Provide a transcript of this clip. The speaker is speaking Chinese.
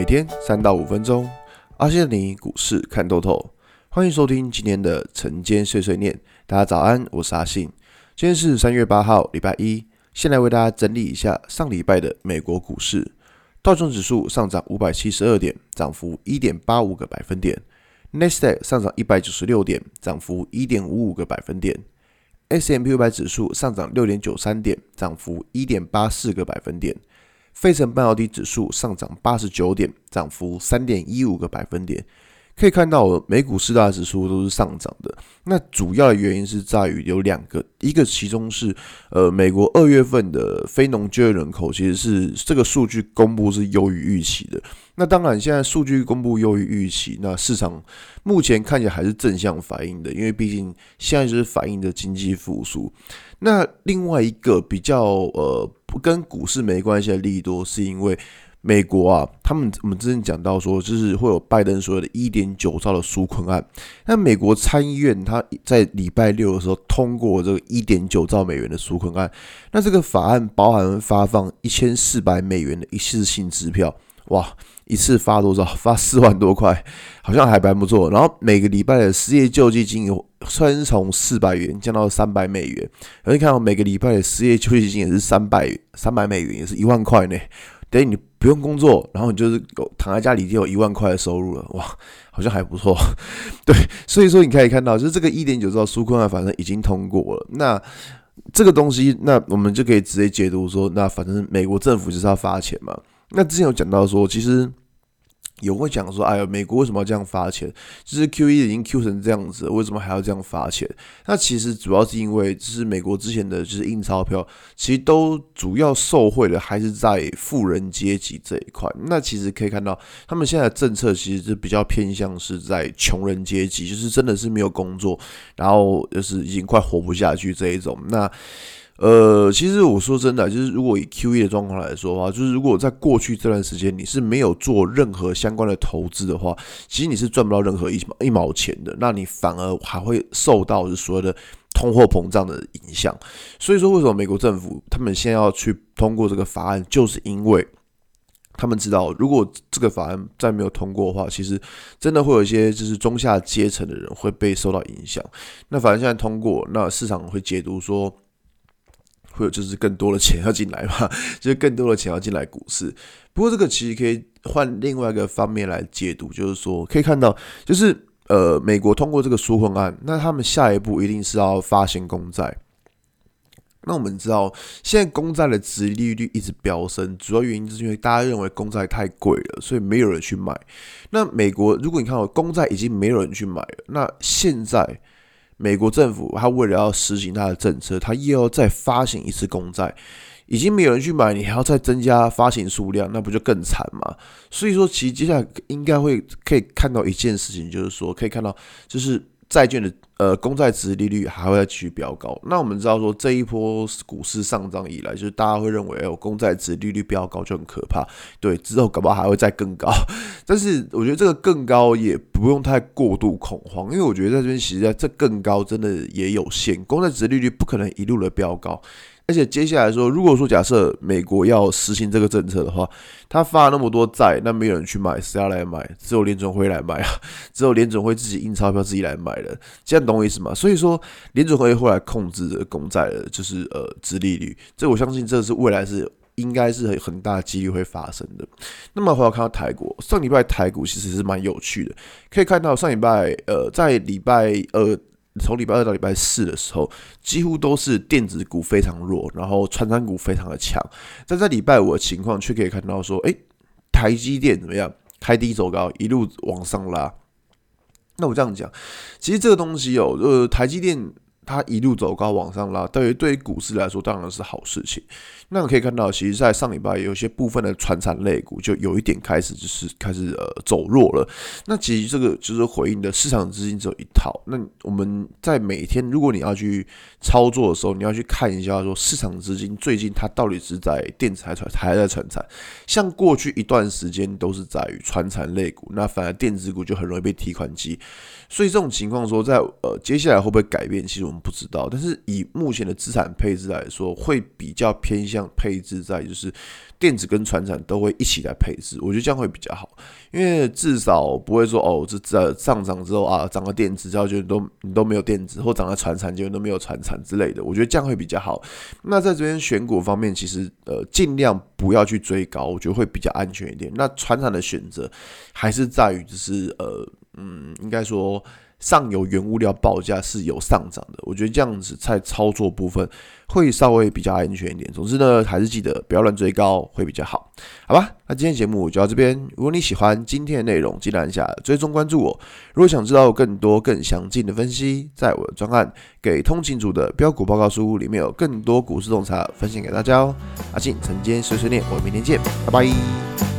每天三到五分钟，阿信带你股市看透透。欢迎收听今天的晨间碎碎念。大家早安，我是阿信。今天是三月八号，礼拜一。先来为大家整理一下上礼拜的美国股市。道琼指数上涨五百七十二点，涨幅一点八五个百分点。纳斯达克上涨一百九十六点，涨幅一点五五个百分点。S&P 五百指数上涨六点九三点，涨幅一点八四个百分点。费城半导体指数上涨八十九点，涨幅三点一五个百分点。可以看到，美股四大指数都是上涨的。那主要的原因是在于有两个，一个其中是，呃，美国二月份的非农就业人口其实是这个数据公布是优于预期的。那当然，现在数据公布优于预期，那市场目前看起来还是正向反应的，因为毕竟现在就是反映的经济复苏。那另外一个比较呃跟股市没关系的利多，是因为。美国啊，他们我们之前讲到说，就是会有拜登所有的一点九兆的纾困案。那美国参议院他在礼拜六的时候通过这个一点九兆美元的纾困案。那这个法案包含发放一千四百美元的一次性支票，哇，一次发多少？发四万多块，好像还蛮不错。然后每个礼拜的失业救济金有虽从四百元降到三百美元，然后你看到每个礼拜的失业救济金也是三百三百美元，也是一万块呢。等于你不用工作，然后你就是躺在家里就有一万块的收入了，哇，好像还不错。对，所以说你可以看到，就是这个一点九兆纾困案，反正已经通过了。那这个东西，那我们就可以直接解读说，那反正美国政府就是要发钱嘛。那之前有讲到说，其实。有会讲说，哎呀，美国为什么要这样发钱？就是 QE 已经 Q 成这样子，为什么还要这样发钱？那其实主要是因为，就是美国之前的就是印钞票，其实都主要受惠的还是在富人阶级这一块。那其实可以看到，他们现在的政策其实是比较偏向是在穷人阶级，就是真的是没有工作，然后就是已经快活不下去这一种。那呃，其实我说真的，就是如果以 QE 的状况来说的话，就是如果在过去这段时间你是没有做任何相关的投资的话，其实你是赚不到任何一毛一毛钱的，那你反而还会受到是所谓的通货膨胀的影响。所以说，为什么美国政府他们现在要去通过这个法案，就是因为他们知道，如果这个法案再没有通过的话，其实真的会有一些就是中下阶层的人会被受到影响。那反正现在通过，那市场会解读说。会有就是更多的钱要进来嘛，就是更多的钱要进来股市。不过这个其实可以换另外一个方面来解读，就是说可以看到，就是呃，美国通过这个纾困案，那他们下一步一定是要发行公债。那我们知道，现在公债的殖利率一直飙升，主要原因就是因为大家认为公债太贵了，所以没有人去买。那美国如果你看到公债已经没有人去买了，那现在。美国政府，他为了要实行他的政策，他又要再发行一次公债，已经没有人去买，你还要再增加发行数量，那不就更惨吗？所以说，其实接下来应该会可以看到一件事情，就是说可以看到，就是。债券的呃公债值利率还会再继续飙高。那我们知道说，这一波股市上涨以来，就是大家会认为，哎，公债值利率飙高就很可怕。对，之后搞不好还会再更高。但是我觉得这个更高也不用太过度恐慌，因为我觉得在这边其实这更高真的也有限，公债值利率不可能一路的飙高。而且接下来说，如果说假设美国要实行这个政策的话，他发了那么多债，那没有人去买，谁要来买？只有联准会来买啊！只有联准会自己印钞票自己来买的，这样懂我意思吗？所以说，联准会会来控制的公债的，就是呃，殖利率。这我相信，这是未来是应该是很大几率会发生的。那么回要看到台股，上礼拜台股其实是蛮有趣的，可以看到上礼拜呃，在礼拜呃。从礼拜二到礼拜四的时候，几乎都是电子股非常弱，然后传产股非常的强。但在礼拜五的情况，却可以看到说，哎，台积电怎么样？开低走高，一路往上拉。那我这样讲，其实这个东西哦，呃，台积电。它一路走高往上拉，对于对于股市来说当然是好事情。那我可以看到，其实，在上礼拜有些部分的传产类股就有一点开始就是开始呃走弱了。那其实这个就是回应的市场资金只有一套。那我们在每天如果你要去操作的时候，你要去看一下说市场资金最近它到底是在电子还是还在传产。像过去一段时间都是在于传产类股，那反而电子股就很容易被提款机。所以这种情况说在呃接下来会不会改变？其实。我们不知道。但是以目前的资产配置来说，会比较偏向配置在就是电子跟船产都会一起来配置，我觉得这样会比较好，因为至少不会说哦，这在上涨之后啊，涨了电子之后就都你都没有电子，或涨了船产就都没有船产之类的，我觉得这样会比较好。那在这边选股方面，其实呃尽量不要去追高，我觉得会比较安全一点。那船产的选择还是在于就是呃嗯，应该说。上游原物料报价是有上涨的，我觉得这样子在操作部分会稍微比较安全一点。总之呢，还是记得不要乱追高会比较好，好吧？那今天节目就到这边。如果你喜欢今天的内容，记得按下追踪关注我。如果想知道更多更详尽的分析，在我的专案《给通勤族的标股报告书》里面有更多股市洞察分享给大家哦。阿信晨间碎碎念，我们明天见，拜拜。